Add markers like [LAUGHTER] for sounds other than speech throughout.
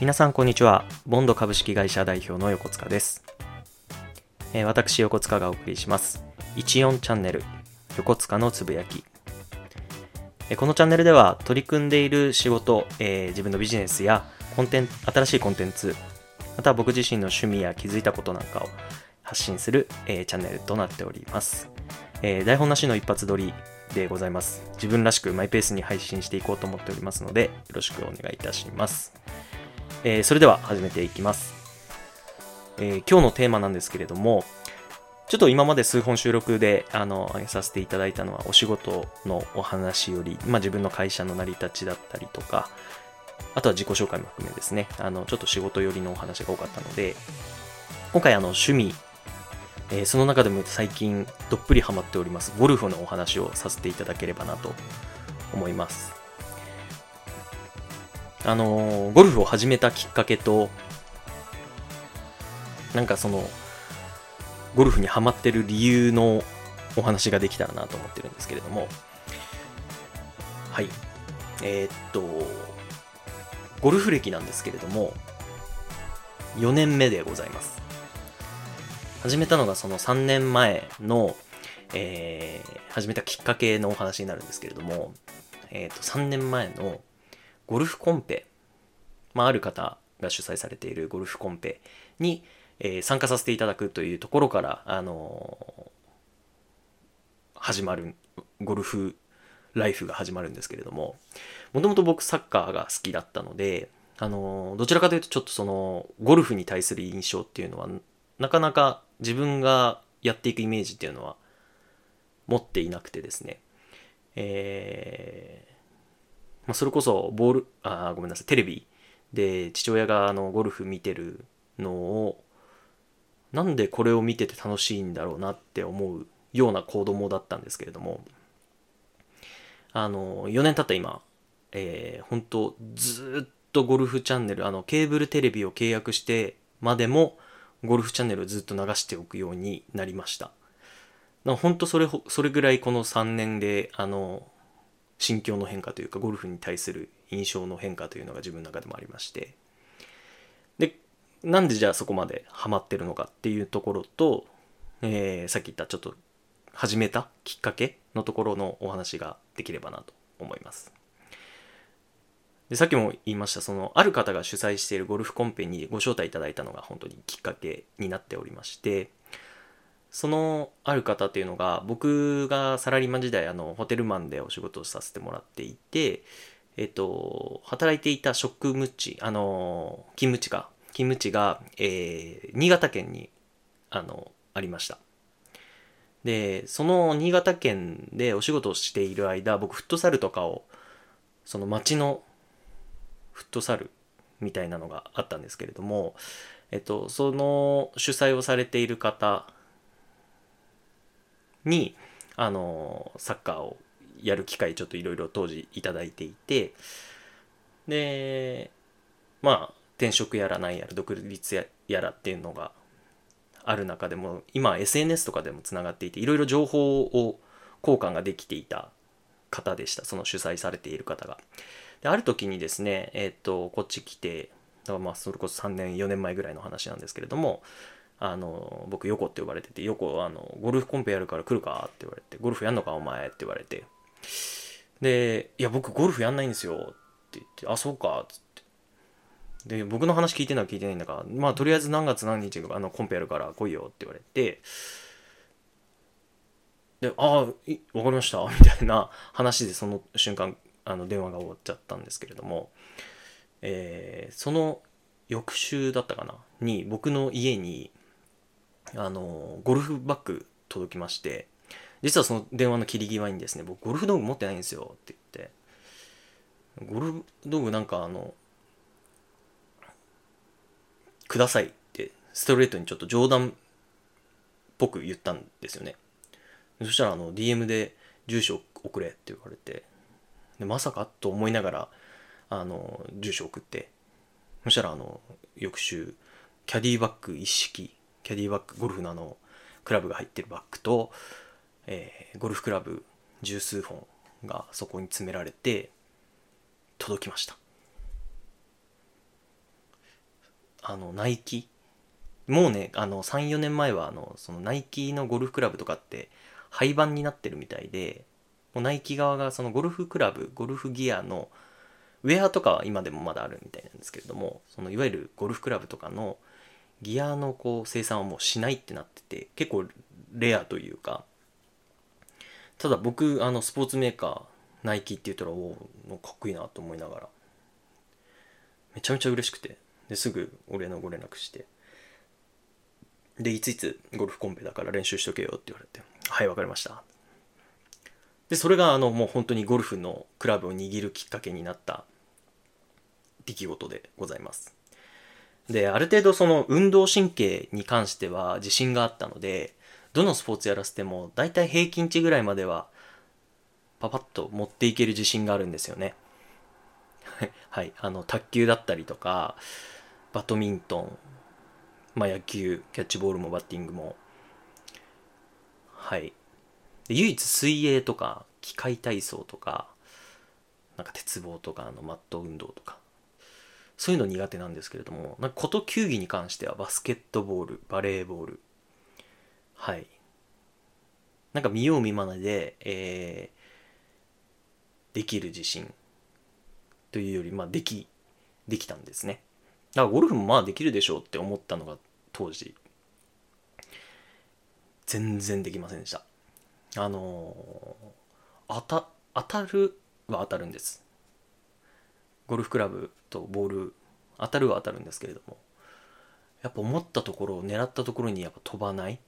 皆さんこんにちは。ボンド株式会社代表の横塚です、えー私横塚がお送りします。14チャンネル横塚のつぶやき。えーこのチャンネルでは取り組んでいる仕事、えー自分のビジネスやコンテンツ新しいコンテンツまた僕自身の趣味や気づいたことなんかを発信する、えチャンネルとなっております、え台本なしの一発撮りでございます。自分らしくマイペースに配信していこうと思っておりますのでよろしくお願いいたします。えーそれでは始めていきます、えー今日のテーマなんですけれどもちょっと今まで数本収録であの上げさせていただいたのはお仕事のお話より、まあ、自分の会社の成り立ちだったりとかあとは自己紹介も含めですね。あのちょっと仕事寄りのお話が多かったので今回あの趣味、えーその中でも最近どっぷりハマっておりますゴルフのお話をさせていただければなと思います。あのーゴルフを始めたきっかけとなんかそのゴルフにハマってる理由のお話ができたらなと思ってるんですけれども。はい。えーっとゴルフ歴なんですけれども4年目でございます。始めたのがその3年前の、えー始めたきっかけのお話になるんですけれども、えーっと3年前のゴルフコンペ、まあ、ある方が主催されているゴルフコンペに、えー参加させていただくというところから、あのー始まるゴルフライフが始まるんですけれどももともと僕サッカーが好きだったので、あのーどちらかというとちょっとそのゴルフに対する印象っていうのはなかなか自分がやっていくイメージっていうのは持っていなくてですね。えーまあ、それこそボールあごめんなさいテレビ。で父親があのゴルフ見てるのをなんでこれを見てて楽しいんだろうなって思うような子供だったんですけれども。あの4年経った今、えー、本当ずっとゴルフチャンネルあのケーブルテレビを契約してまでもゴルフチャンネルをずっと流しておくようになりました。本当それそれぐらいこの3年であの心境の変化というかゴルフに対する印象の変化というのが自分の中でもありまして。でなんでじゃあそこまでハマってるのかっていうところと、えーさっき言ったちょっと始めたきっかけのところのお話ができればなと思います。でさっきも言いましたそのある方が主催しているゴルフコンペにご招待いただいたのが本当にきっかけになっておりましてそのある方っていうのが僕がサラリーマン時代あのホテルマンでお仕事をさせてもらっていてえっと働いていた職務地あの勤務地が勤務地が、えー新潟県にあのありました。でその新潟県でお仕事をしている間僕フットサルとかをその町のフットサルみたいなのがあったんですけれども、えっと、その主催をされている方にあのサッカーをやる機会ちょっといろいろ当時いいていてでまあ転職やらないやら独立やらっていうのがある中でも今 SNS とかでもつながっていていろいろ情報を交換ができていた方でしたその主催されている方が。である時にですねえっ、とこっち来てまあそれこそ3年4年前ぐらいの話なんですけれどもあの僕横って呼ばれてて横あのゴルフコンペやるから来るかって言われてゴルフやんのかお前って言われて。でいや僕ゴルフやんないんですよって言ってあそうかっつって。で僕の話聞いてるのは聞いてないんだからまあとりあえず何月何日あのコンペやるから来いよって言われて。でああいわかりました [LAUGHS] みたいな話でその瞬間あの電話が終わっちゃったんですけれども、えーその翌週だったかなに僕の家にあのゴルフバッグ届きまして実はその電話の切り際にですね僕ゴルフ道具持ってないんですよって言って。ゴルフ道具なんかあのくださいってストレートにちょっと冗談っぽく言ったんですよね。そしたらあの DM で住所送れって言われてでまさかと思いながらあの住所送って。そしたらあの翌週キャディバッグ一式キャディバッグゴルフのあのクラブが入ってるバッグと、えーゴルフクラブ十数本がそこに詰められて届きました。あのナイキ？もうねあの34年前はあのそのナイキのゴルフクラブとかって廃盤になってるみたいでもうナイキ側がそのゴルフクラブゴルフギアのウェアとかは今でもまだあるみたいなんですけれどもそのいわゆるゴルフクラブとかのギアのこう生産はもうしないってなってて結構レアというかただ僕あのスポーツメーカーナイキって言ったらおおかっこいいなと思いながらめちゃめちゃ嬉しくてですぐ俺のご連絡してでいついつゴルフコンペだから練習しとけよって言われてはいわかりました。でそれがあのもう本当にゴルフのクラブを握るきっかけになった出来事でございます。である程度その運動神経に関しては自信があったのでどのスポーツやらせても大体平均値ぐらいまではパパッと持っていける自信があるんですよね。[LAUGHS] はいあの卓球だったりとかバドミントンまあ野球キャッチボールもバッティングも。はい。で唯一水泳とか機械体操とかなんか鉄棒とかあのマット運動とか。そういうの苦手なんですけれどもなんかこと球技に関してはバスケットボールバレーボール。はい。なんか見よう見まねで、えー、できる自信。というよりまあできできたんですね。だからゴルフもまあできるでしょうって思ったのが当時。全然できませんでした。あのー、当た当たるは当たるんです。ゴルフクラブとボール当たるは当たるんですけれどもやっぱ思ったところを狙ったところにやっぱ飛ばない。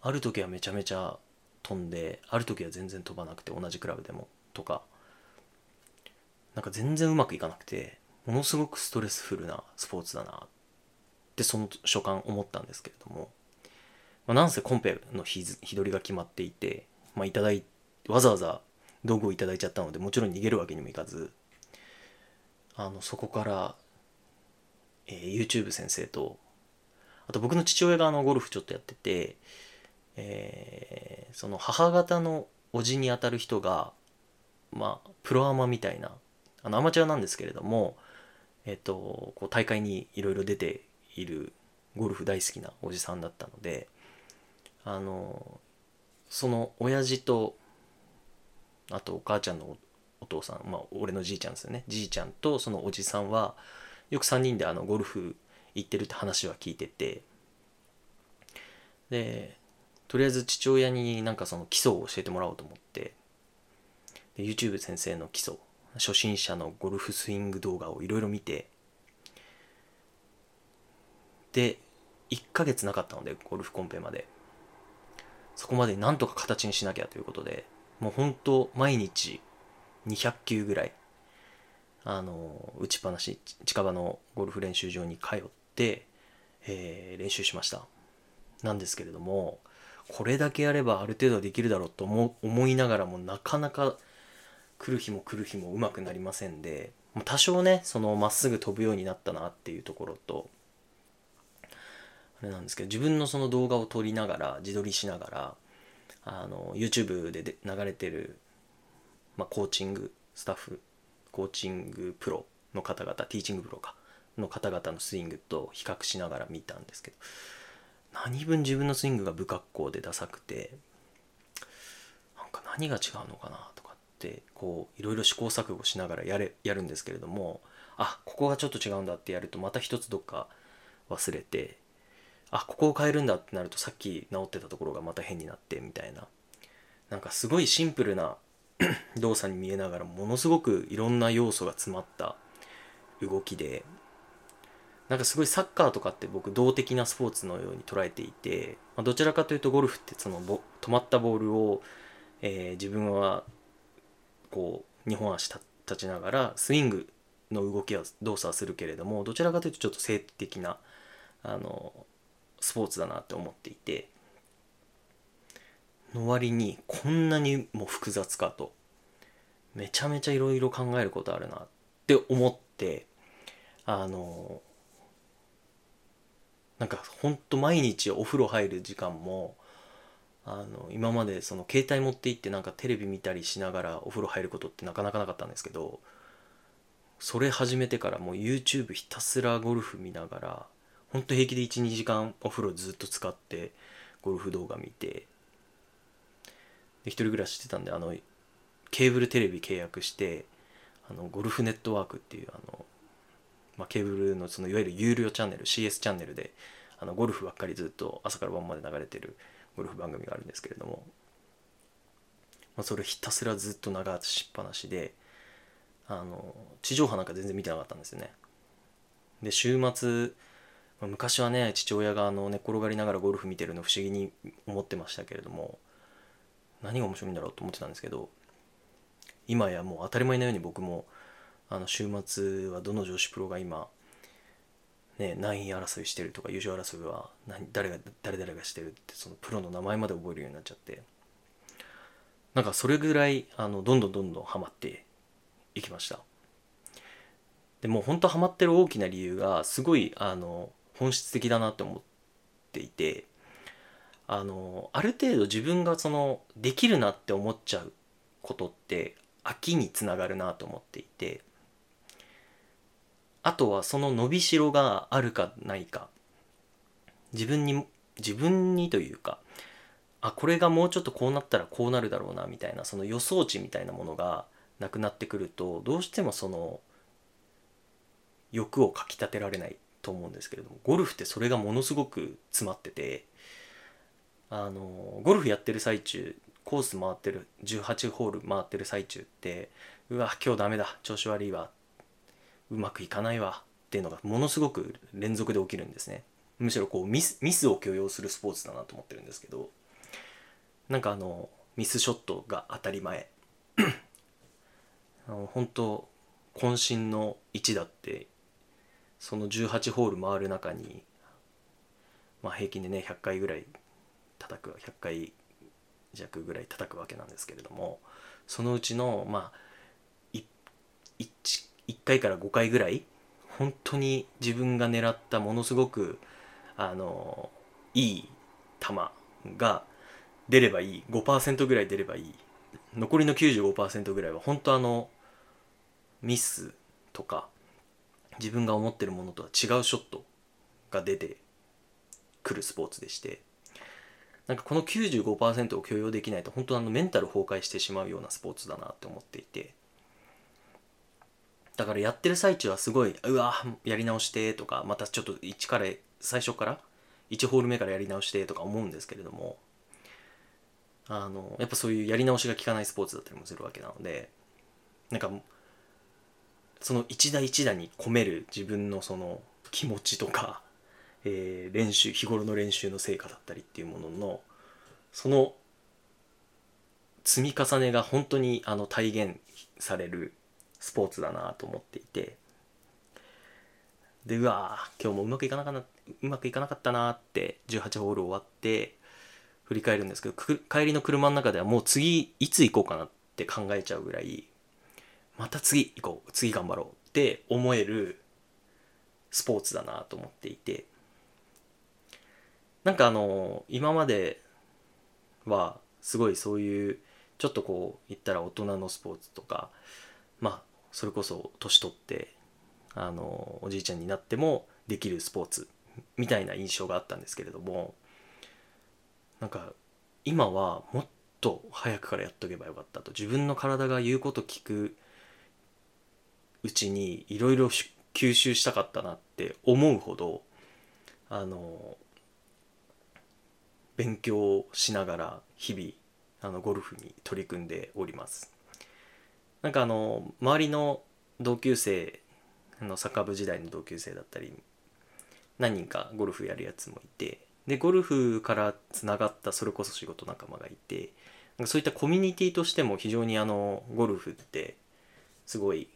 ある時はめちゃめちゃ飛んである時は全然飛ばなくて同じクラブでもとかなんか全然うまくいかなくてものすごくストレスフルなスポーツだなってその所感思ったんですけれどもまあ、なんせコンペの日日取りが決まっていて、まあ、いただいわざわざ道具をいただいちゃったのでもちろん逃げるわけにもいかずあのそこから、えー、YouTube 先生とあと僕の父親があのゴルフちょっとやってて、えー、その母方の叔父にあたる人がまあプロアマみたいなあのアマチュアなんですけれどもえっ、とこう大会にいろいろ出ているゴルフ大好きなおじさんだったのであのその親父とあとお母ちゃんのお父さんまあ俺のじいちゃんですよね。じいちゃんとそのおじさんはよく3人であのゴルフ行ってるって話は聞いてて。でとりあえず父親になんかその基礎を教えてもらおうと思って。で YouTube 先生の基礎初心者のゴルフスイング動画をいろいろ見て。で1ヶ月なかったのでゴルフコンペまで。そこまでなんとか形にしなきゃということで、もう本当毎日200球ぐらい、あの、打ちっぱなし、近場のゴルフ練習場に通って、えー、練習しました。なんですけれども、これだけやればある程度はできるだろうと思思いながらもなかなか来る日も来る日もうまくなりませんで、多少ね、そのまっすぐ飛ぶようになったなっていうところと、あれなんですけど自分のその動画を撮りながら自撮りしながらあの YouTube でで流れてる、まあ、コーチングスタッフコーチングプロの方々ティーチングプロかの方々のスイングと比較しながら見たんですけど何分自分のスイングが不格好でダサくてなんか何が違うのかなとかってこういろいろ試行錯誤しながらやれやるんですけれどもあここがちょっと違うんだってやるとまた一つどっか忘れてあここを変えるんだってなるとさっき治ってたところがまた変になってみたいな。なんかすごいシンプルな [CLEARS THROAT] 動作に見えながらものすごくいろんな要素が詰まった動きでなんかすごいサッカーとかって僕動的なスポーツのように捉えていて、まあ、どちらかというとゴルフってその止まったボールを、えー、自分はこう2本足立ちながらスイングの動きは動作はするけれどもどちらかというとちょっと性的なあのスポーツだなって思っていての割にこんなにも複雑かと。めちゃめちゃいろいろ考えることあるなって思ってあのなんかほんと毎日お風呂入る時間もあの今までその携帯持って行ってなんかテレビ見たりしながらお風呂入ることってなかなかなかったんですけどそれ始めてからもう YouTube ひたすらゴルフ見ながらほんと平気で12時間お風呂ずっと使ってゴルフ動画見て一人暮らししてたんであのケーブルテレビ契約してあのゴルフネットワークっていうあの、まあ、ケーブルのそのいわゆる有料チャンネル CS チャンネルであのゴルフばっかりずっと朝から晩まで流れてるゴルフ番組があるんですけれども、まあ、それひたすらずっと流しっぱなしであの地上波なんか全然見てなかったんですよね。で週末まあ昔はね父親があの寝転がりながらゴルフ見てるの不思議に思ってましたけれども何が面白いんだろうと思ってたんですけど今やもう当たり前のように僕もあの週末はどの女子プロが今ね何位争いしてるとか優勝争いは何誰が誰々がしてるってそのプロの名前まで覚えるようになっちゃってなんかそれぐらいあのどんどんどんどんハマっていきました。でも本当ハマってる大きな理由がすごいあの本質的だなって思っていてあのある程度自分がそのできるなって思っちゃうことって飽きにつながるなと思っていてあとはその伸びしろがあるかないか。自分に自分にというかあこれがもうちょっとこうなったらこうなるだろうなみたいなその予想値みたいなものがなくなってくるとどうしてもその欲をかきたてられないと思うんですけれどもゴルフってそれがものすごく詰まっててあのゴルフやってる最中コース回ってる18ホール回ってる最中ってうわ今日ダメだ調子悪いわうまくいかないわっていうのがものすごく連続で起きるんですね。むしろこうミスミスを許容するスポーツだなと思ってるんですけどなんかあのミスショットが当たり前。[CLEARS THROAT] あの本当渾身の1だってその18ホール回る中に、まあ、平均でね100回ぐらい叩く100回弱ぐらい叩くわけなんですけれどもそのうちのまあ 1, 1回から5回ぐらい本当に自分が狙ったものすごくあのいい球が出ればいい5%ぐらい出ればいい残りの95%ぐらいは本当あのミスとか自分が思ってるものとは違うショットが出てくるスポーツでしてなんかこの95%を許容できないと本当あのメンタル崩壊してしまうようなスポーツだなって思っていて。だからやってる最中はすごいうわやり直してとかまたちょっと1から最初から1ホール目からやり直してとか思うんですけれども。あのやっぱそういうやり直しが効かないスポーツだったりもするわけなのでなんかその一打一打に込める自分のその気持ちとか、えー、練習日頃の練習の成果だったりっていうもののその積み重ねが本当にあの体現されるスポーツだなと思っていて。でうわ今日もうまくいかなかなうまくいかなかったなって18ホール終わって振り返るんですけど帰りの車の中ではもう次いつ行こうかなって考えちゃうぐらいまた次行こう次頑張ろうって思えるスポーツだなと思っていて。なんかあの今まではすごいそういうちょっとこう言ったら大人のスポーツとかまあそれこそ年取ってあのおじいちゃんになってもできるスポーツみたいな印象があったんですけれどもなんか今はもっと早くからやっとけばよかったと。自分の体が言うこと聞くうちにいろいろ吸収したかったなって思うほどあの勉強しながら日々あのゴルフに取り組んでおります。なんかあの周りの同級生のサッカー部時代の同級生だったり何人かゴルフやるやつもいてでゴルフからつながったそれこそ仕事仲間がいてなんかそういったコミュニティとしても非常にあのゴルフってすごい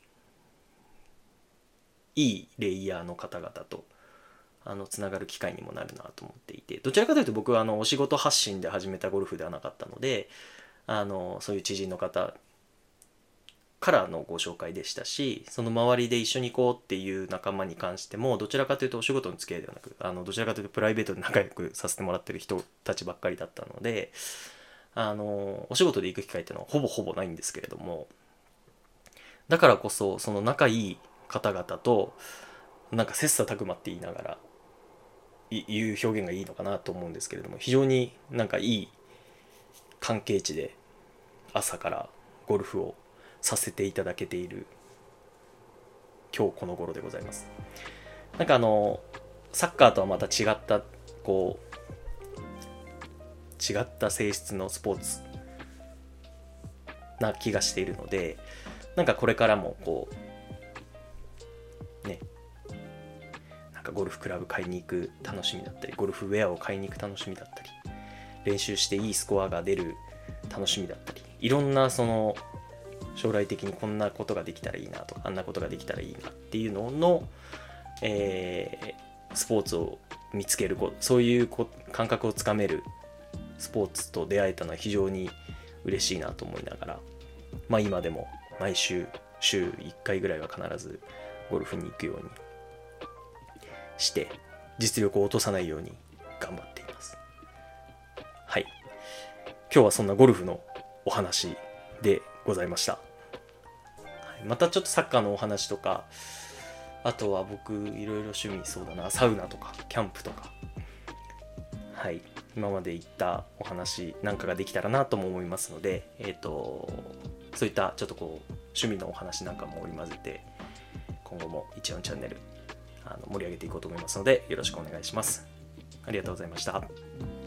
いいレイヤーの方々とあのつながる機会にもなるなと思っていてどちらかというと僕はあのお仕事発信で始めたゴルフではなかったのであのそういう知人の方からのご紹介でしたしその周りで一緒に行こうっていう仲間に関してもどちらかというとお仕事の付き合いではなくあのどちらかというとプライベートで仲良くさせてもらってる人たちばっかりだったのであのお仕事で行く機会っていうのはほぼほぼないんですけれどもだからこそその仲いい方々となんか切磋琢磨って言いながらいう表現がいいのかなと思うんですけれども非常になんかいい関係値で朝からゴルフをさせていただけている今日この頃でございます。なんかあのサッカーとはまた違ったこう違った性質のスポーツな気がしているのでなんかこれからもこうねかゴルフクラブ買いに行く楽しみだったりゴルフウェアを買いに行く楽しみだったり練習していいスコアが出る楽しみだったりいろんなその将来的にこんなことができたらいいなとかあんなことができたらいいなっていうのの、えー、スポーツを見つけるそういう感覚をつかめるスポーツと出会えたのは非常に嬉しいなと思いながらまあ今でも毎週週1回ぐらいは必ずゴルフに行くようにして実力を落とさないように頑張っています。はい。今日はそんなゴルフのお話でございました。またちょっとサッカーのお話とかあとは僕いろいろ趣味そうだな。サウナとかキャンプとか。はい。今まで言ったお話なんかができたらなとも思いますのでえっ、ー、とそういったちょっとこう趣味のお話なんかも織り交ぜて今後も一応チャンネルあの盛り上げていこうと思いますのでよろしくお願いします。ありがとうございました。